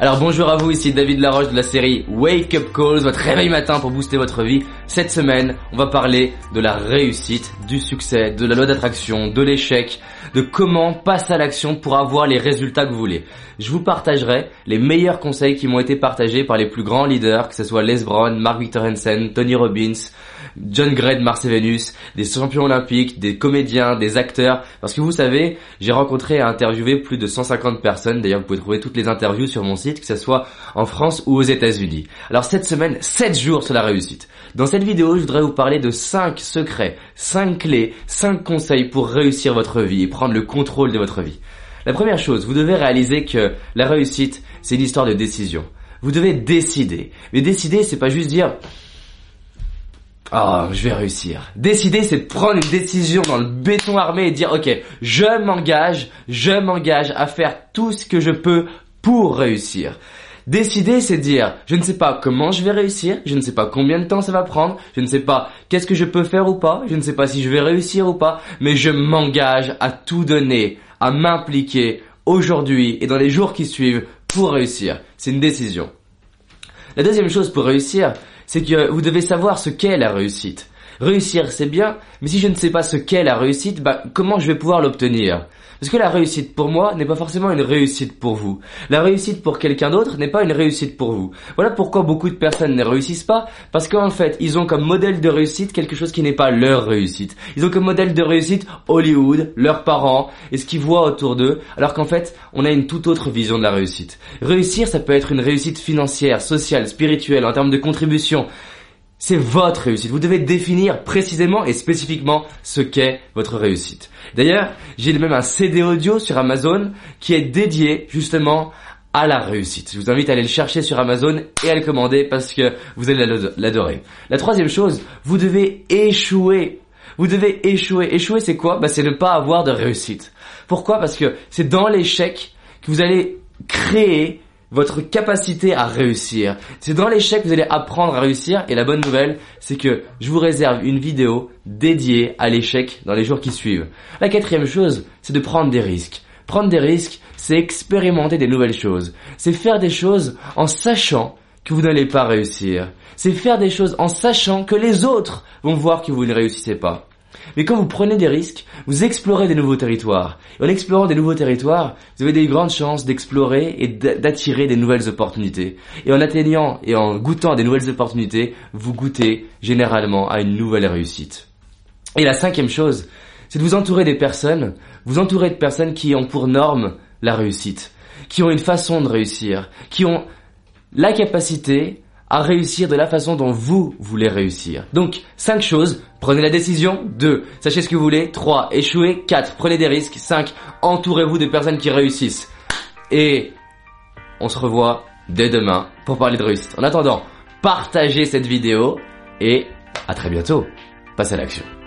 Alors bonjour à vous, ici David Laroche de la série Wake Up Calls, votre réveil matin pour booster votre vie. Cette semaine, on va parler de la réussite, du succès, de la loi d'attraction, de l'échec, de comment passer à l'action pour avoir les résultats que vous voulez. Je vous partagerai les meilleurs conseils qui m'ont été partagés par les plus grands leaders, que ce soit Les Brown, Mark Victor Hansen, Tony Robbins, John Gray de Mars et Vénus, des champions olympiques, des comédiens, des acteurs. Parce que vous savez, j'ai rencontré et interviewé plus de 150 personnes. D'ailleurs, vous pouvez trouver toutes les interviews sur mon site, que ce soit en France ou aux États-Unis. Alors cette semaine, 7 jours sur la réussite. Dans cette vidéo, je voudrais vous parler de 5 secrets, 5 clés, 5 conseils pour réussir votre vie et prendre le contrôle de votre vie. La première chose, vous devez réaliser que la réussite, c'est une histoire de décision. Vous devez décider. Mais décider, c'est pas juste dire ah, je vais réussir. Décider, c'est prendre une décision dans le béton armé et dire, ok, je m'engage, je m'engage à faire tout ce que je peux pour réussir. Décider, c'est dire, je ne sais pas comment je vais réussir, je ne sais pas combien de temps ça va prendre, je ne sais pas qu'est-ce que je peux faire ou pas, je ne sais pas si je vais réussir ou pas, mais je m'engage à tout donner, à m'impliquer aujourd'hui et dans les jours qui suivent pour réussir. C'est une décision. La deuxième chose pour réussir, c'est que vous devez savoir ce qu'est la réussite. Réussir, c'est bien, mais si je ne sais pas ce qu'est la réussite, bah, comment je vais pouvoir l'obtenir? Parce que la réussite pour moi n'est pas forcément une réussite pour vous. La réussite pour quelqu'un d'autre n'est pas une réussite pour vous. Voilà pourquoi beaucoup de personnes ne réussissent pas, parce qu'en fait, ils ont comme modèle de réussite quelque chose qui n'est pas leur réussite. Ils ont comme modèle de réussite Hollywood, leurs parents, et ce qu'ils voient autour d'eux, alors qu'en fait, on a une toute autre vision de la réussite. Réussir, ça peut être une réussite financière, sociale, spirituelle, en termes de contribution. C'est votre réussite. Vous devez définir précisément et spécifiquement ce qu'est votre réussite. D'ailleurs, j'ai même un CD audio sur Amazon qui est dédié justement à la réussite. Je vous invite à aller le chercher sur Amazon et à le commander parce que vous allez l'adorer. La troisième chose, vous devez échouer. Vous devez échouer. Échouer, c'est quoi? Bah, C'est ne pas avoir de réussite. Pourquoi? Parce que c'est dans l'échec que vous allez créer votre capacité à réussir. C'est dans l'échec que vous allez apprendre à réussir et la bonne nouvelle, c'est que je vous réserve une vidéo dédiée à l'échec dans les jours qui suivent. La quatrième chose, c'est de prendre des risques. Prendre des risques, c'est expérimenter des nouvelles choses. C'est faire des choses en sachant que vous n'allez pas réussir. C'est faire des choses en sachant que les autres vont voir que vous ne réussissez pas. Mais quand vous prenez des risques, vous explorez des nouveaux territoires. Et en explorant des nouveaux territoires, vous avez des grandes chances d'explorer et d'attirer des nouvelles opportunités. Et en atteignant et en goûtant des nouvelles opportunités, vous goûtez généralement à une nouvelle réussite. Et la cinquième chose, c'est de vous entourer des personnes, vous entourer de personnes qui ont pour norme la réussite, qui ont une façon de réussir, qui ont la capacité à réussir de la façon dont vous voulez réussir. Donc, 5 choses. Prenez la décision. 2. Sachez ce que vous voulez. 3. Échouez. 4. Prenez des risques. 5. Entourez-vous de personnes qui réussissent. Et on se revoit dès demain pour parler de réussite. En attendant, partagez cette vidéo et à très bientôt. Passez à l'action.